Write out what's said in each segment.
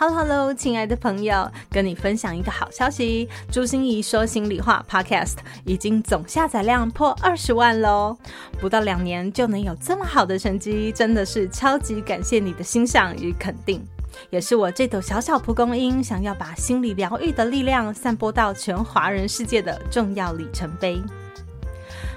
Hello Hello，亲爱的朋友，跟你分享一个好消息，朱心怡说心里话 Podcast 已经总下载量破二十万喽！不到两年就能有这么好的成绩，真的是超级感谢你的欣赏与肯定，也是我这朵小小蒲公英想要把心理疗愈的力量散播到全华人世界的重要里程碑。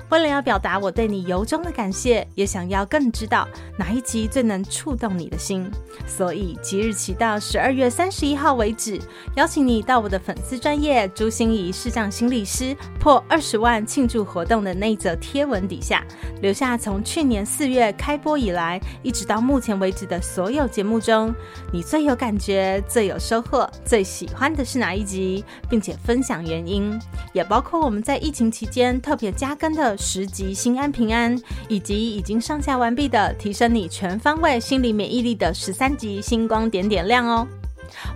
为了要表达我对你由衷的感谢，也想要更知道哪一集最能触动你的心，所以即日起到十二月三十一号为止，邀请你到我的粉丝专业朱心怡视障心理师破二十万庆祝活动的那则贴文底下，留下从去年四月开播以来一直到目前为止的所有节目中，你最有感觉、最有收获、最喜欢的是哪一集，并且分享原因，也包括我们在疫情期间特别加更的。十集心安平安，以及已经上架完毕的提升你全方位心理免疫力的十三集星光点点亮哦。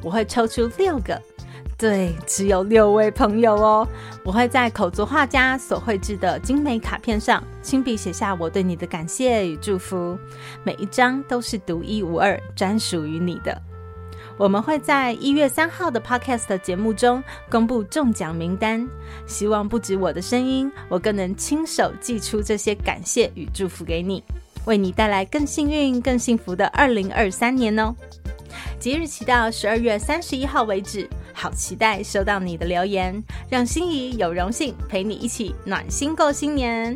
我会抽出六个，对，只有六位朋友哦。我会在口足画家所绘制的精美卡片上亲笔写下我对你的感谢与祝福，每一张都是独一无二，专属于你的。我们会在一月三号的 Podcast 节目中公布中奖名单，希望不止我的声音，我更能亲手寄出这些感谢与祝福给你，为你带来更幸运、更幸福的二零二三年哦！即日起到十二月三十一号为止，好期待收到你的留言，让心仪有荣幸陪你一起暖心过新年。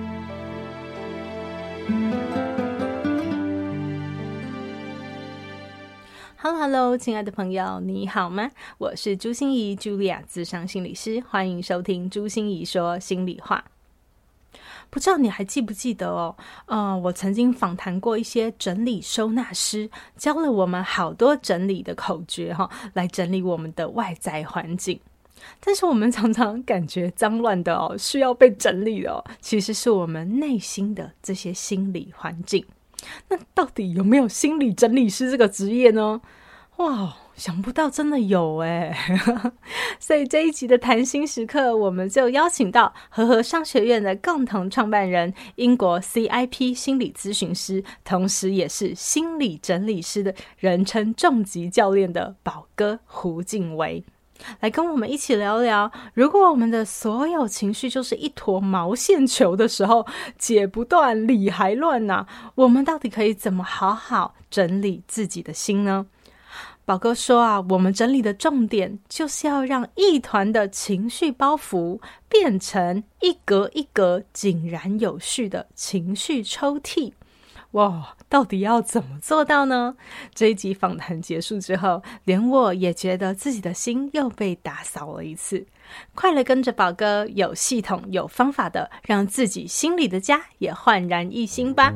Hello，Hello，亲爱的朋友，你好吗？我是朱心怡，Julia，咨商心理师，欢迎收听朱心怡说心里话。不知道你还记不记得哦？呃，我曾经访谈过一些整理收纳师，教了我们好多整理的口诀哈，来整理我们的外在环境。但是我们常常感觉脏乱的哦，需要被整理哦，其实是我们内心的这些心理环境。那到底有没有心理整理师这个职业呢？哇，想不到真的有哎！所以这一集的谈心时刻，我们就邀请到和合商学院的共同创办人、英国 CIP 心理咨询师，同时也是心理整理师的人称重击教练的宝哥胡静维。来跟我们一起聊聊，如果我们的所有情绪就是一坨毛线球的时候，解不断，理还乱呐、我们到底可以怎么好好整理自己的心呢？宝哥说啊，我们整理的重点就是要让一团的情绪包袱变成一格一格井然有序的情绪抽屉。哇，到底要怎么做到呢？这一集访谈结束之后，连我也觉得自己的心又被打扫了一次。快来跟着宝哥，有系统、有方法的，让自己心里的家也焕然一新吧。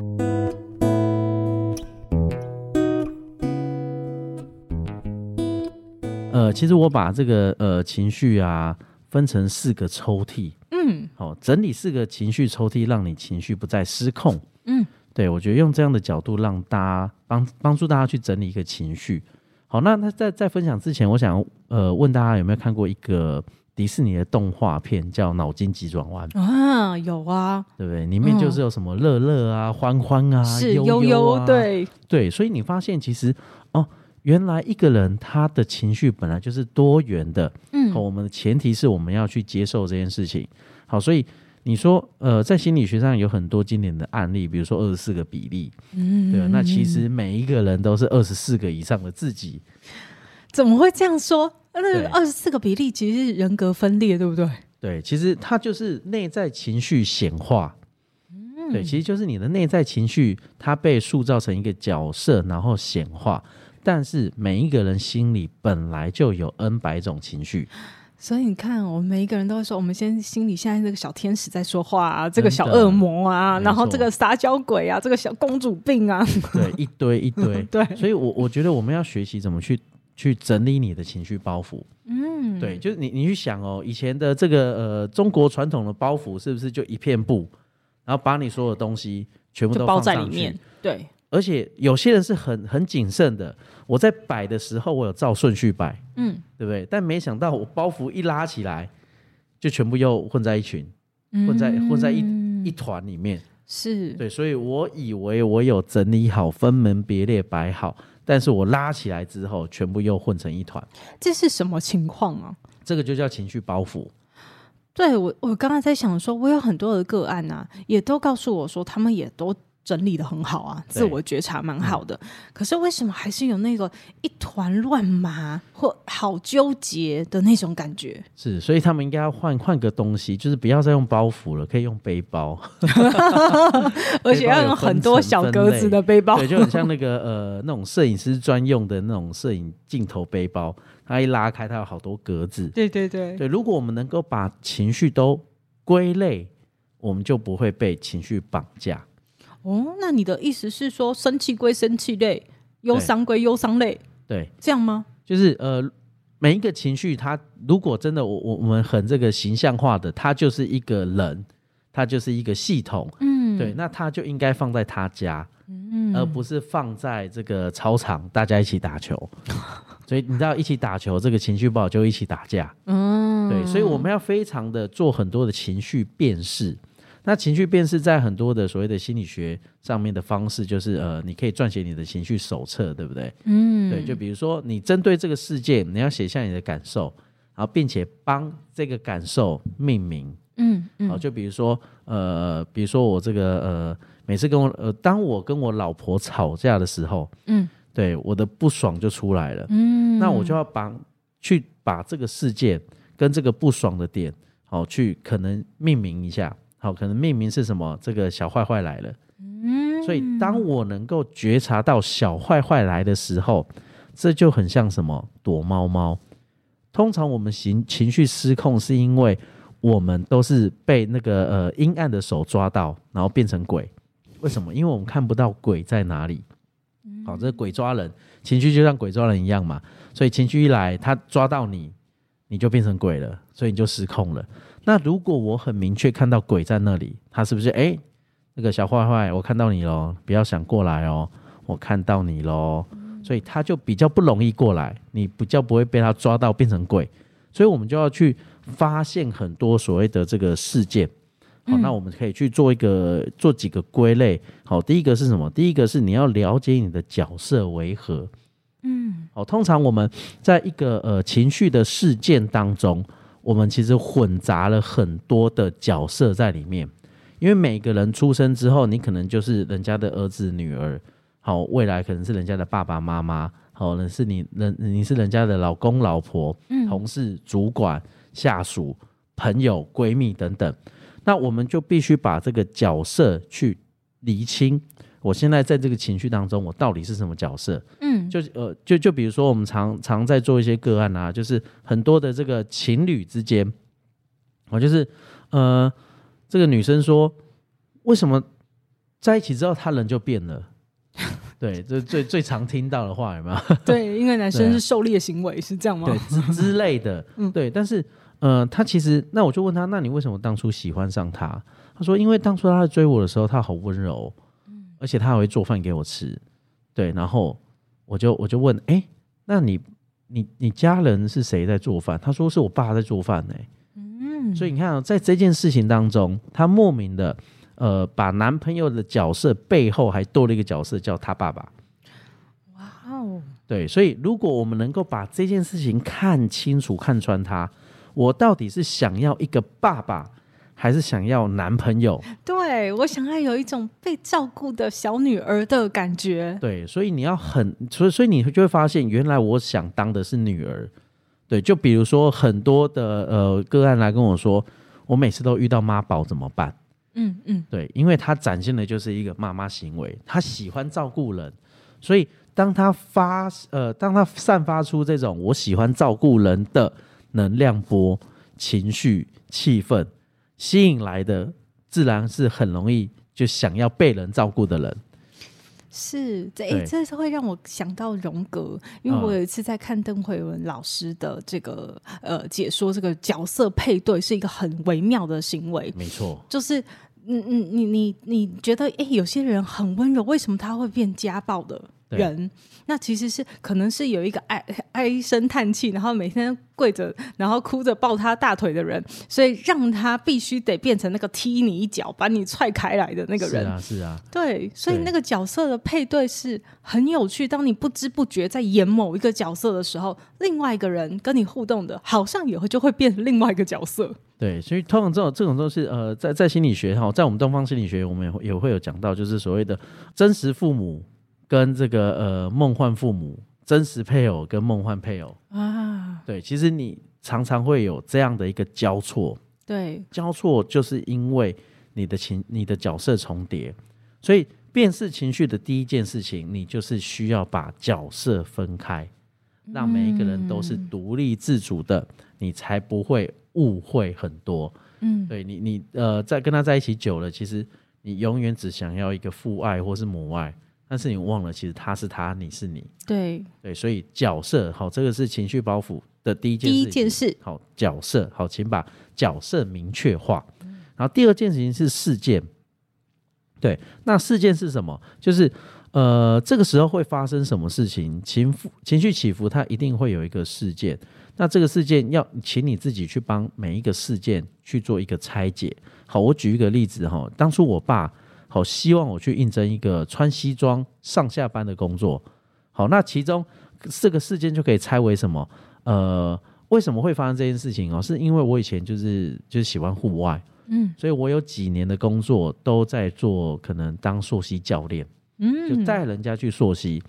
呃，其实我把这个呃情绪啊分成四个抽屉，嗯，好，整理四个情绪抽屉，让你情绪不再失控，嗯。对，我觉得用这样的角度让大家帮帮助大家去整理一个情绪。好，那那在在分享之前，我想呃问大家有没有看过一个迪士尼的动画片叫《脑筋急转弯》啊？有啊，对不对？里面就是有什么乐乐啊、欢欢啊、是悠悠对对，所以你发现其实哦，原来一个人他的情绪本来就是多元的。嗯，好，我们的前提是我们要去接受这件事情。好，所以。你说，呃，在心理学上有很多经典的案例，比如说二十四个比例，嗯，对，那其实每一个人都是二十四个以上的自己，怎么会这样说？那二十四个比例其实是人格分裂，对不对？对，其实它就是内在情绪显化，嗯，对，其实就是你的内在情绪，它被塑造成一个角色，然后显化。但是每一个人心里本来就有 N 百种情绪。所以你看，我们每一个人都会说，我们先心里现在这个小天使在说话啊，这个小恶魔啊，然后这个撒娇鬼啊，这个小公主病啊，对，一堆一堆。对，所以我我觉得我们要学习怎么去去整理你的情绪包袱。嗯，对，就是你你去想哦，以前的这个呃中国传统的包袱是不是就一片布，然后把你所有东西全部都包在里面？对，而且有些人是很很谨慎的，我在摆的时候我有照顺序摆，嗯，对不对？但没想到我包袱一拉起来，就全部又混在一群，嗯、混在混在一一团里面。是对，所以我以为我有整理好，分门别类摆好，但是我拉起来之后，全部又混成一团。这是什么情况啊？这个就叫情绪包袱。对，我，我刚刚在想说，我有很多的个案啊，也都告诉我说，他们也都。整理的很好啊，自我觉察蛮好的。嗯、可是为什么还是有那个一团乱麻或好纠结的那种感觉？是，所以他们应该要换换个东西，就是不要再用包袱了，可以用背包，而且要用很多小格子的背包，对，就很像那个呃那种摄影师专用的那种摄影镜头背包，它一拉开，它有好多格子。对对对，对。如果我们能够把情绪都归类，我们就不会被情绪绑架。哦，那你的意思是说，生气归生气类，忧伤归忧伤类，对，这样吗？就是呃，每一个情绪，它如果真的我我我们很这个形象化的，它就是一个人，它就是一个系统，嗯，对，那它就应该放在他家，嗯，而不是放在这个操场，大家一起打球。所以你知道，一起打球，这个情绪不好就一起打架，嗯，对，所以我们要非常的做很多的情绪辨识。那情绪辨识在很多的所谓的心理学上面的方式，就是呃，你可以撰写你的情绪手册，对不对？嗯，对。就比如说，你针对这个事件，你要写下你的感受，然后并且帮这个感受命名。嗯嗯。好，就比如说，呃，比如说我这个呃，每次跟我呃，当我跟我老婆吵架的时候，嗯，对，我的不爽就出来了。嗯。那我就要帮去把这个事件跟这个不爽的点，好，去可能命名一下。好，可能命名是什么？这个小坏坏来了。嗯，所以当我能够觉察到小坏坏来的时候，这就很像什么？躲猫猫。通常我们情情绪失控，是因为我们都是被那个呃阴暗的手抓到，然后变成鬼。为什么？因为我们看不到鬼在哪里。好，这个鬼抓人，情绪就像鬼抓人一样嘛。所以情绪一来，他抓到你，你就变成鬼了，所以你就失控了。那如果我很明确看到鬼在那里，他是不是哎，那个小坏坏，我看到你喽，不要想过来哦，我看到你喽，所以他就比较不容易过来，你比较不会被他抓到变成鬼，所以我们就要去发现很多所谓的这个事件，好，那我们可以去做一个做几个归类，好，第一个是什么？第一个是你要了解你的角色为何，嗯，好，通常我们在一个呃情绪的事件当中。我们其实混杂了很多的角色在里面，因为每个人出生之后，你可能就是人家的儿子、女儿，好，未来可能是人家的爸爸妈妈，好，可能是你人，你是人家的老公、老婆、同事、主管、下属、朋友、闺蜜等等。那我们就必须把这个角色去厘清。我现在在这个情绪当中，我到底是什么角色？嗯，就呃，就就比如说，我们常常在做一些个案啊，就是很多的这个情侣之间，我就是呃，这个女生说，为什么在一起之后他人就变了？对，这最最常听到的话有没有？对，因为男生是狩猎行为，是这样吗？对，之之类的，嗯，对。但是呃，他其实，那我就问他，那你为什么当初喜欢上他？他说，因为当初他在追我的时候，他好温柔。而且他还会做饭给我吃，对，然后我就我就问，哎，那你你你家人是谁在做饭？他说是我爸在做饭呢。嗯，所以你看，在这件事情当中，他莫名的呃，把男朋友的角色背后还多了一个角色，叫他爸爸。哇哦，对，所以如果我们能够把这件事情看清楚、看穿他，我到底是想要一个爸爸，还是想要男朋友？对，我想要有一种被照顾的小女儿的感觉。对，所以你要很，所以所以你就会发现，原来我想当的是女儿。对，就比如说很多的呃个案来跟我说，我每次都遇到妈宝怎么办？嗯嗯，对，因为他展现的就是一个妈妈行为，他喜欢照顾人，所以当他发呃，当他散发出这种我喜欢照顾人的能量波、情绪、气氛。吸引来的自然是很容易就想要被人照顾的人，是，这哎，这是会让我想到荣格，因为我有一次在看邓慧文老师的这个呃解说，这个角色配对是一个很微妙的行为，没错，就是嗯嗯，你你你觉得哎，有些人很温柔，为什么他会变家暴的？人，那其实是可能是有一个唉唉声叹气，然后每天跪着，然后哭着抱他大腿的人，所以让他必须得变成那个踢你一脚把你踹开来的那个人。是啊，是啊。对，所以那个角色的配对是很有趣。当你不知不觉在演某一个角色的时候，另外一个人跟你互动的，好像也会就会变成另外一个角色。对，所以通常这种这种都是，呃，在在心理学哈，在我们东方心理学，我们也会也会有讲到，就是所谓的真实父母。跟这个呃梦幻父母、真实配偶跟梦幻配偶。啊，对，其实你常常会有这样的一个交错，对，交错就是因为你的情、你的角色重叠，所以辨识情绪的第一件事情，你就是需要把角色分开，让每一个人都是独立自主的，嗯、你才不会误会很多。嗯，对你，你呃，在跟他在一起久了，其实你永远只想要一个父爱或是母爱。但是你忘了，其实他是他，你是你。对对，所以角色好，这个是情绪包袱的第一件事。第一件事好，角色好，请把角色明确化。然后第二件事情是事件。对，那事件是什么？就是呃，这个时候会发生什么事情？情情绪起伏，它一定会有一个事件。那这个事件要请你自己去帮每一个事件去做一个拆解。好，我举一个例子哈，当初我爸。好，希望我去应征一个穿西装上下班的工作。好，那其中这个事件就可以拆为什么？呃，为什么会发生这件事情哦？是因为我以前就是就是喜欢户外，嗯，所以我有几年的工作都在做，可能当溯溪教练，嗯，就带人家去溯溪。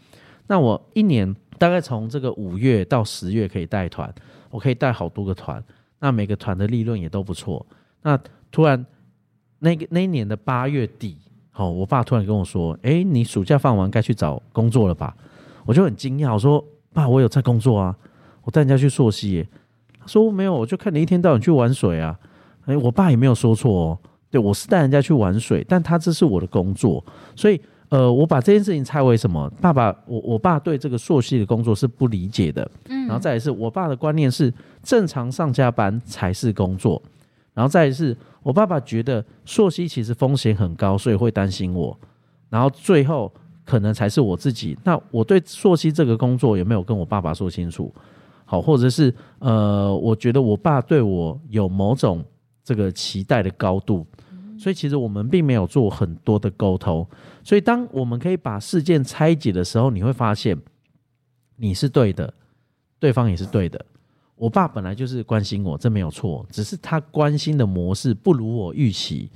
那我一年大概从这个五月到十月可以带团，我可以带好多个团，那每个团的利润也都不错。那突然那个那一年的八月底。好，我爸突然跟我说：“哎、你暑假放完该去找工作了吧？”我就很惊讶，我说：“爸，我有在工作啊，我带人家去溯溪耶。”他说：“没有，我就看你一天到晚去玩水啊。”哎，我爸也没有说错哦，对，我是带人家去玩水，但他这是我的工作，所以呃，我把这件事情拆为什么？爸爸，我我爸对这个溯溪的工作是不理解的，嗯，然后再来是我爸的观念是正常上下班才是工作。然后再来是我爸爸觉得溯溪其实风险很高，所以会担心我。然后最后可能才是我自己。那我对溯溪这个工作有没有跟我爸爸说清楚？好，或者是呃，我觉得我爸对我有某种这个期待的高度，所以其实我们并没有做很多的沟通。所以当我们可以把事件拆解的时候，你会发现你是对的，对方也是对的。我爸本来就是关心我，这没有错，只是他关心的模式不如我预期。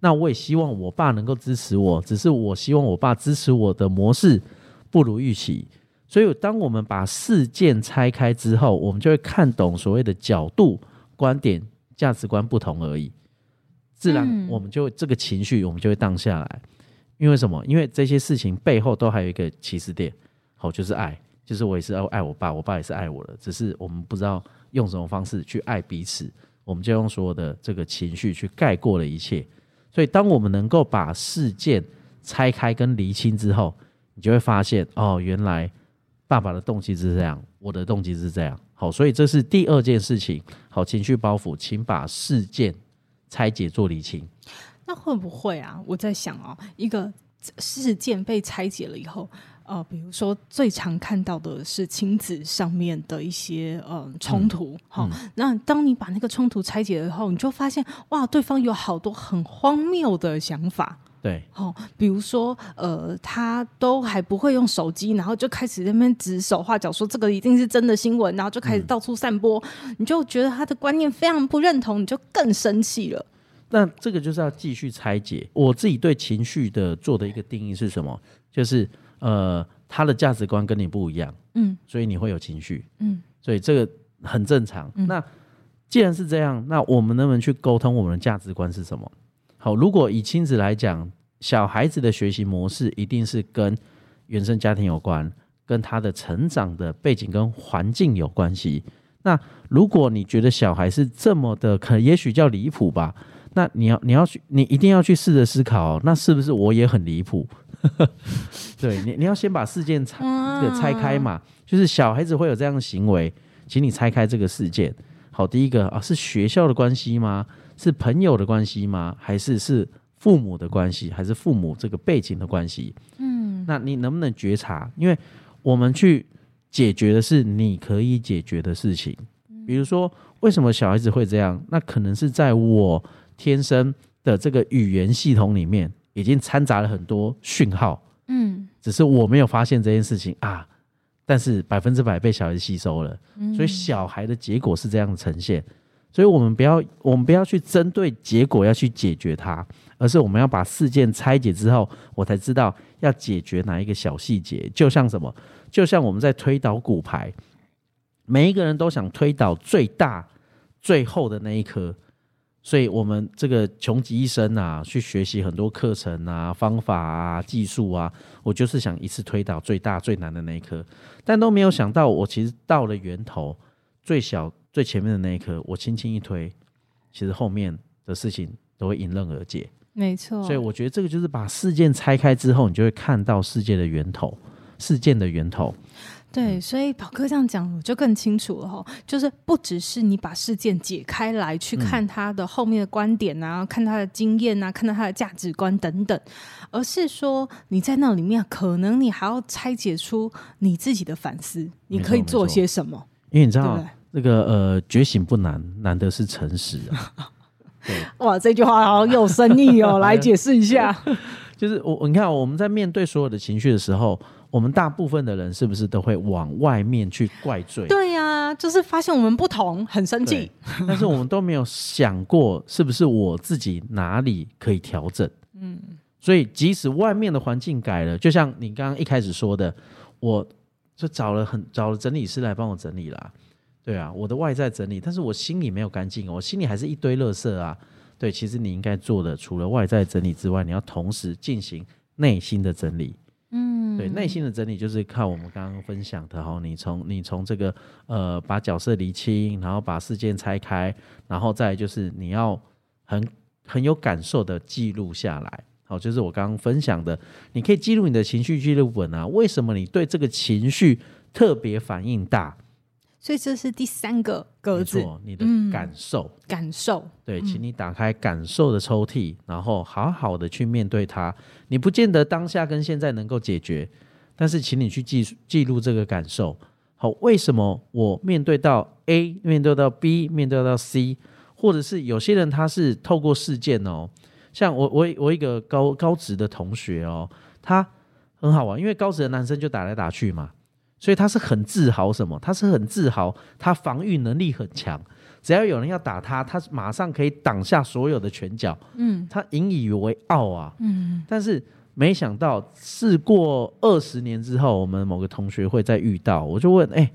那我也希望我爸能够支持我，只是我希望我爸支持我的模式不如预期。所以，当我们把事件拆开之后，我们就会看懂所谓的角度、观点、价值观不同而已。自然，我们就这个情绪，我们就会荡下来。因为什么？因为这些事情背后都还有一个起始点，好，就是爱。就是我也是爱爱我爸，我爸也是爱我的，只是我们不知道用什么方式去爱彼此，我们就用所有的这个情绪去盖过了一切。所以，当我们能够把事件拆开跟厘清之后，你就会发现，哦，原来爸爸的动机是这样，我的动机是这样。好，所以这是第二件事情。好，情绪包袱，请把事件拆解做理清。那会不会啊？我在想哦，一个事件被拆解了以后。呃，比如说最常看到的是亲子上面的一些呃冲突，好、嗯嗯，那当你把那个冲突拆解了以后，你就发现哇，对方有好多很荒谬的想法，对，哦，比如说呃，他都还不会用手机，然后就开始在那边指手画脚，说这个一定是真的新闻，然后就开始到处散播，嗯、你就觉得他的观念非常不认同，你就更生气了。那这个就是要继续拆解。我自己对情绪的做的一个定义是什么？就是。呃，他的价值观跟你不一样，嗯，所以你会有情绪，嗯，所以这个很正常。嗯，那既然是这样，那我们能不能去沟通我们的价值观是什么？好，如果以亲子来讲，小孩子的学习模式一定是跟原生家庭有关，跟他的成长的背景跟环境有关系。那如果你觉得小孩是这么的，可也许叫离谱吧？那你要你要去，你一定要去试着思考，那是不是我也很离谱？对你，你要先把事件拆这个拆开嘛，就是小孩子会有这样的行为，请你拆开这个事件。好，第一个啊，是学校的关系吗？是朋友的关系吗？还是是父母的关系？还是父母这个背景的关系？嗯，那你能不能觉察？因为我们去解决的是你可以解决的事情。比如说，为什么小孩子会这样？那可能是在我天生的这个语言系统里面，已经掺杂了很多讯号。嗯，只是我没有发现这件事情啊。但是百分之百被小孩子吸收了，所以小孩的结果是这样呈现。所以我们不要，我们不要去针对结果要去解决它，而是我们要把事件拆解之后，我才知道要解决哪一个小细节。就像什么，就像我们在推倒骨牌，每一个人都想推倒最大、最后的那一颗。所以，我们这个穷极一生啊，去学习很多课程啊、方法啊、技术啊，我就是想一次推倒最大最难的那一颗，但都没有想到，我其实到了源头最小最前面的那一颗，我轻轻一推，其实后面的事情都会迎刃而解。没错。所以，我觉得这个就是把事件拆开之后，你就会看到世界的源头，事件的源头。对，所以宝哥这样讲我就更清楚了哈，就是不只是你把事件解开来去看他的后面的观点啊，嗯、看他的经验啊，看到他的价值观等等，而是说你在那里面可能你还要拆解出你自己的反思，你可以做些什么？因为你知道那个呃，觉醒不难，难的是诚实啊。对，哇，这句话好有深意哦，来解释一下。就是我，你看我们在面对所有的情绪的时候。我们大部分的人是不是都会往外面去怪罪？对呀、啊，就是发现我们不同，很生气。但是我们都没有想过，是不是我自己哪里可以调整？嗯，所以即使外面的环境改了，就像你刚刚一开始说的，我就找了很找了整理师来帮我整理啦。对啊，我的外在整理，但是我心里没有干净，我心里还是一堆垃圾啊。对，其实你应该做的，除了外在整理之外，你要同时进行内心的整理。嗯，对，内心的整理就是靠我们刚刚分享的哈，你从你从这个呃把角色厘清，然后把事件拆开，然后再就是你要很很有感受的记录下来，好，就是我刚刚分享的，你可以记录你的情绪记录本啊，为什么你对这个情绪特别反应大？所以这是第三个格子，你的感受，嗯、感受，对，请你打开感受的抽屉，然后好好的去面对它。你不见得当下跟现在能够解决，但是请你去记记录这个感受。好，为什么我面对到 A，面对到 B，面对到 C，或者是有些人他是透过事件哦，像我我我一个高高职的同学哦，他很好玩，因为高职的男生就打来打去嘛。所以他是很自豪什么？他是很自豪，他防御能力很强。只要有人要打他，他马上可以挡下所有的拳脚。嗯，他引以为傲啊。嗯，但是没想到，事过二十年之后，我们某个同学会再遇到，我就问：哎、欸，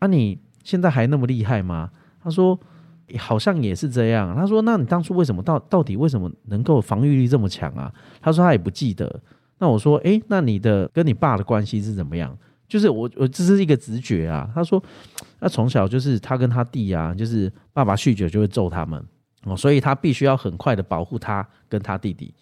啊，你现在还那么厉害吗？他说：好像也是这样。他说：那你当初为什么到到底为什么能够防御力这么强啊？他说他也不记得。那我说：哎、欸，那你的跟你爸的关系是怎么样？就是我，我这是一个直觉啊。他说，那从小就是他跟他弟啊，就是爸爸酗酒就会揍他们哦，所以他必须要很快的保护他跟他弟弟。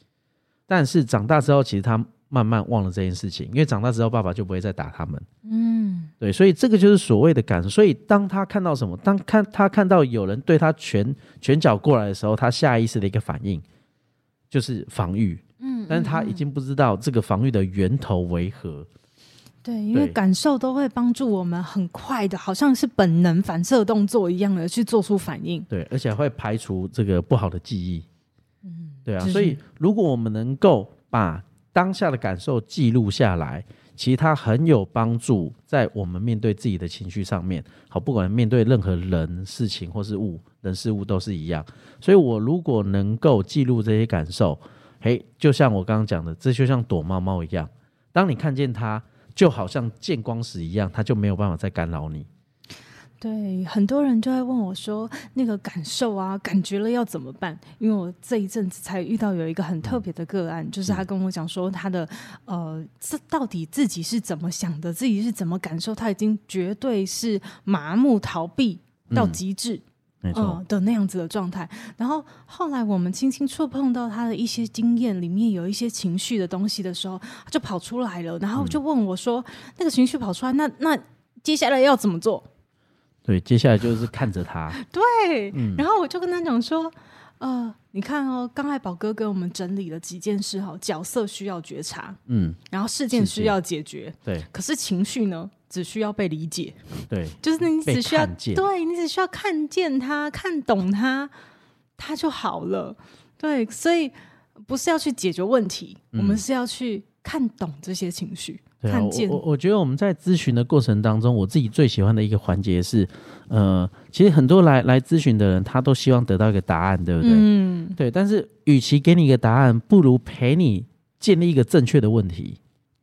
但是长大之后，其实他慢慢忘了这件事情，因为长大之后爸爸就不会再打他们。嗯，对，所以这个就是所谓的感受。所以当他看到什么，当看他看到有人对他拳拳脚过来的时候，他下意识的一个反应就是防御。嗯，但是他已经不知道这个防御的源头为何。对，因为感受都会帮助我们很快的，好像是本能反射动作一样的去做出反应。对，而且会排除这个不好的记忆。嗯，对啊，所以如果我们能够把当下的感受记录下来，其实它很有帮助，在我们面对自己的情绪上面。好，不管面对任何人、事情或是物，人事物都是一样。所以我如果能够记录这些感受，嘿，就像我刚刚讲的，这就像躲猫猫一样，当你看见它。就好像见光死一样，他就没有办法再干扰你。对，很多人就会问我说：“那个感受啊，感觉了要怎么办？”因为我这一阵子才遇到有一个很特别的个案，嗯、就是他跟我讲说，他的呃，这到底自己是怎么想的，自己是怎么感受，他已经绝对是麻木逃避到极致。没错、嗯、的那样子的状态。然后后来我们轻轻触碰到他的一些经验里面有一些情绪的东西的时候，他就跑出来了，然后就问我说：“嗯、那个情绪跑出来，那那接下来要怎么做？”对，接下来就是看着他。对，嗯、然后我就跟他讲说。呃，你看哦，刚才宝哥给我们整理了几件事哈，角色需要觉察，嗯，然后事件需要解决，对，可是情绪呢，只需要被理解，对，就是你只需要，对你只需要看见他，看懂他，他就好了，对，所以不是要去解决问题，嗯、我们是要去看懂这些情绪。对啊，我我我觉得我们在咨询的过程当中，我自己最喜欢的一个环节是，呃，其实很多来来咨询的人，他都希望得到一个答案，对不对？嗯，对。但是，与其给你一个答案，不如陪你建立一个正确的问题。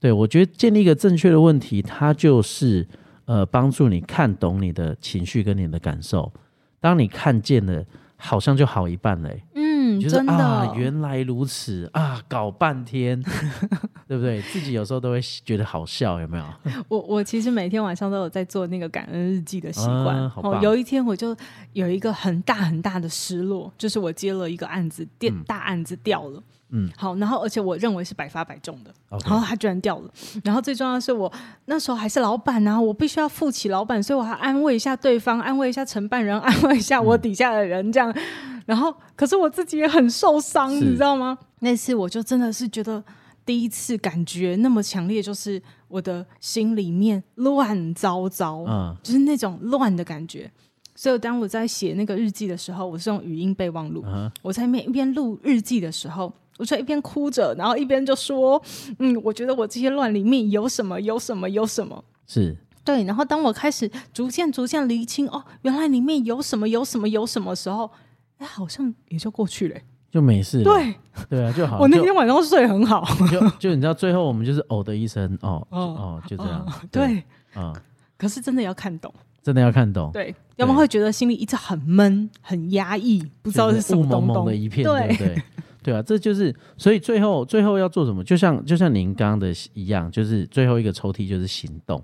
对，我觉得建立一个正确的问题，它就是呃，帮助你看懂你的情绪跟你的感受。当你看见了，好像就好一半嘞。嗯，就是真的啊，原来如此啊，搞半天，对不对？自己有时候都会觉得好笑，有没有？我我其实每天晚上都有在做那个感恩日记的习惯。嗯，好。有一天我就有一个很大很大的失落，就是我接了一个案子，电大案子掉了。嗯嗯，好，然后而且我认为是百发百中的.然后他居然掉了。然后最重要的是我那时候还是老板，然后我必须要负起老板，所以我还安慰一下对方，安慰一下承办人，安慰一下我底下的人，这样。嗯、然后可是我自己也很受伤，你知道吗？那次我就真的是觉得第一次感觉那么强烈，就是我的心里面乱糟糟，嗯，就是那种乱的感觉。所以当我在写那个日记的时候，我是用语音备忘录，嗯、我在一边一边录日记的时候。我就一边哭着，然后一边就说：“嗯，我觉得我这些乱里面有什么，有什么，有什么。”是，对。然后当我开始逐渐、逐渐厘清，哦，原来里面有什么，有什么，有什么时候，哎，好像也就过去了，就没事了。对，对啊，就好。我那天晚上睡很好。就就你知道，最后我们就是哦的一声，哦哦，就这样。对，啊。可是真的要看懂，真的要看懂。对，要不然会觉得心里一直很闷、很压抑，不知道是什么东东。雾蒙蒙的一片，对？对啊，这就是所以最后最后要做什么？就像就像您刚刚的一样，就是最后一个抽屉就是行动。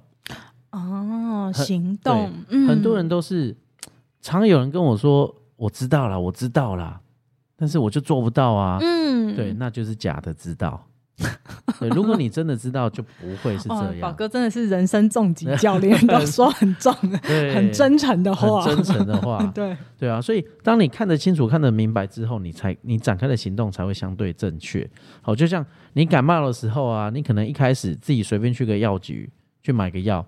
哦，行动，嗯，很多人都是常有人跟我说，我知道了，我知道了，但是我就做不到啊。嗯，对，那就是假的知道。对，如果你真的知道，就不会是这样。宝哥真的是人生重疾教练，都说很重的，很真诚的话，很真诚的话。对对啊，所以当你看得清楚、看得明白之后，你才你展开的行动才会相对正确。好，就像你感冒的时候啊，你可能一开始自己随便去个药局去买个药，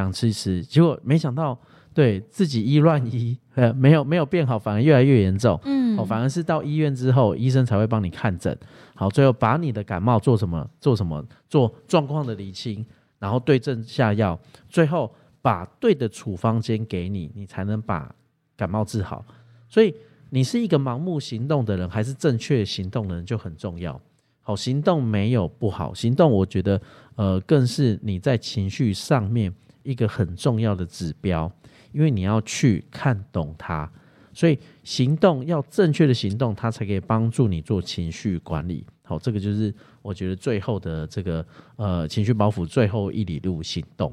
想吃吃，结果没想到。对自己医乱医，呃，没有没有变好，反而越来越严重。嗯，哦，反而是到医院之后，医生才会帮你看诊。好，最后把你的感冒做什么？做什么？做状况的理清，然后对症下药，最后把对的处方箋给你，你才能把感冒治好。所以，你是一个盲目行动的人，还是正确行动的人就很重要。好，行动没有不好，行动我觉得，呃，更是你在情绪上面一个很重要的指标。因为你要去看懂它，所以行动要正确的行动，它才可以帮助你做情绪管理。好，这个就是我觉得最后的这个呃情绪包袱最后一里路行动。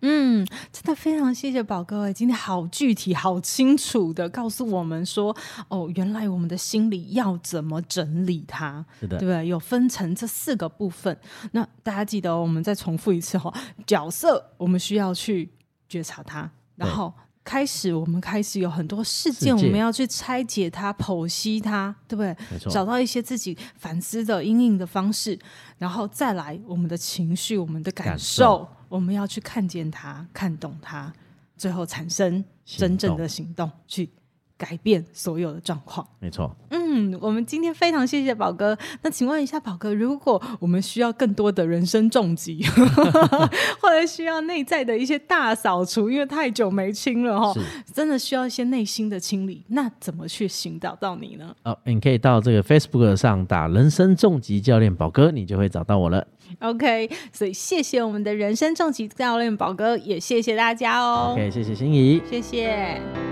嗯，真的非常谢谢宝哥，今天好具体、好清楚的告诉我们说，哦，原来我们的心里要怎么整理它，是的，对不对？有分成这四个部分。那大家记得，我们再重复一次哈，角色我们需要去觉察它。然后开始，我们开始有很多事件，我们要去拆解它、剖析它，对不对？找到一些自己反思的、阴影的方式，然后再来我们的情绪、我们的感受，感受。我们要去看见它、看懂它，最后产生真正的行动，行动去改变所有的状况。没错。嗯，我们今天非常谢谢宝哥。那请问一下，宝哥，如果我们需要更多的人生重疾，或者需要内在的一些大扫除，因为太久没清了哈，真的需要一些内心的清理，那怎么去寻找到你呢？哦，你可以到这个 Facebook 上打“人生重疾教练宝哥”，你就会找到我了。OK，所以谢谢我们的人生重疾教练宝哥，也谢谢大家哦。OK，谢谢心怡，谢谢。